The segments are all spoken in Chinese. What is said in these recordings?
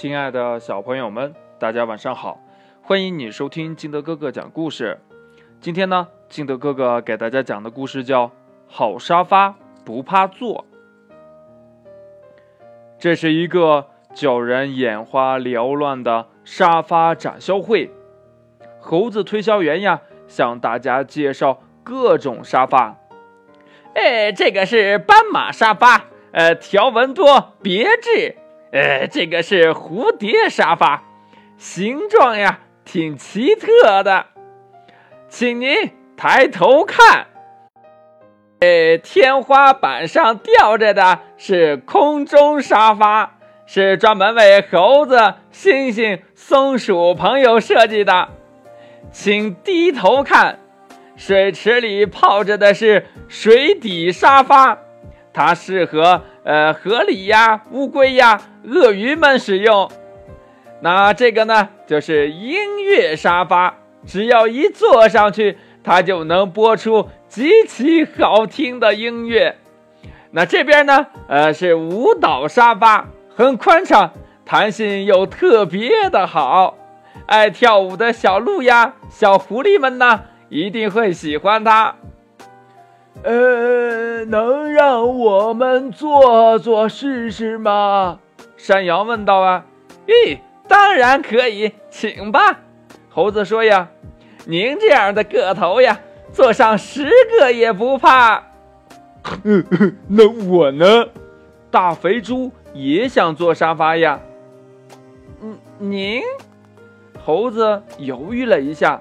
亲爱的小朋友们，大家晚上好！欢迎你收听金德哥哥讲故事。今天呢，金德哥哥给大家讲的故事叫《好沙发不怕坐》。这是一个叫人眼花缭乱的沙发展销会。猴子推销员呀，向大家介绍各种沙发。哎，这个是斑马沙发，呃，条纹多，别致。呃，这个是蝴蝶沙发，形状呀挺奇特的，请您抬头看。呃，天花板上吊着的是空中沙发，是专门为猴子、猩猩、松鼠朋友设计的，请低头看。水池里泡着的是水底沙发，它适合。呃，河狸呀，乌龟呀，鳄鱼们使用。那这个呢，就是音乐沙发，只要一坐上去，它就能播出极其好听的音乐。那这边呢，呃，是舞蹈沙发，很宽敞，弹性又特别的好。爱跳舞的小鹿呀，小狐狸们呢，一定会喜欢它。呃，能让我们坐坐试试吗？山羊问道啊。咦，当然可以，请吧。猴子说呀，您这样的个头呀，坐上十个也不怕。那我呢？大肥猪也想坐沙发呀。嗯，您？猴子犹豫了一下。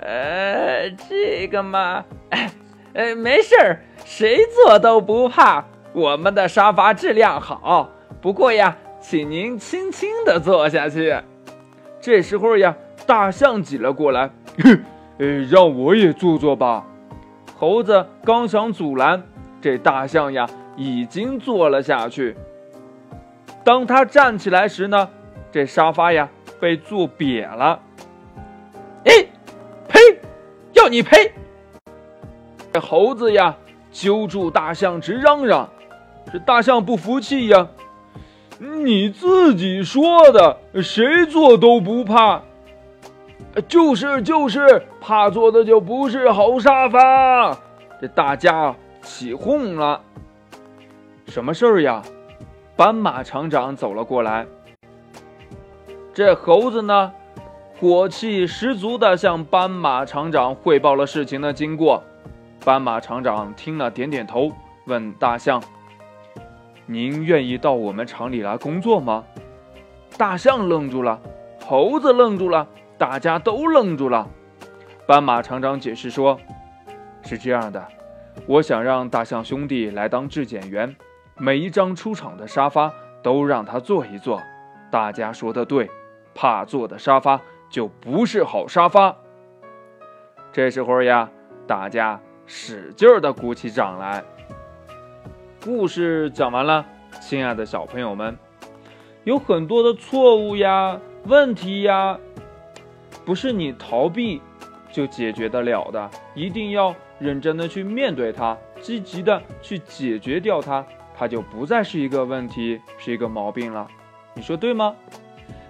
呃，这个嘛。呃，没事儿，谁坐都不怕。我们的沙发质量好，不过呀，请您轻轻地坐下去。这时候呀，大象挤了过来，呃，让我也坐坐吧。猴子刚想阻拦，这大象呀已经坐了下去。当他站起来时呢，这沙发呀被坐瘪了。哎，呸！要你赔！猴子呀，揪住大象直嚷嚷。这大象不服气呀，你自己说的，谁坐都不怕。就是就是，怕坐的就不是好沙发。这大家起哄了。什么事儿呀？斑马厂长走了过来。这猴子呢，火气十足的向斑马厂长汇报了事情的经过。斑马厂长听了，点点头，问大象：“您愿意到我们厂里来工作吗？”大象愣住了，猴子愣住了，大家都愣住了。斑马厂长解释说：“是这样的，我想让大象兄弟来当质检员，每一张出厂的沙发都让他坐一坐。大家说的对，怕坐的沙发就不是好沙发。”这时候呀，大家。使劲儿的鼓起掌来。故事讲完了，亲爱的小朋友们，有很多的错误呀、问题呀，不是你逃避就解决得了的，一定要认真的去面对它，积极的去解决掉它，它就不再是一个问题，是一个毛病了。你说对吗？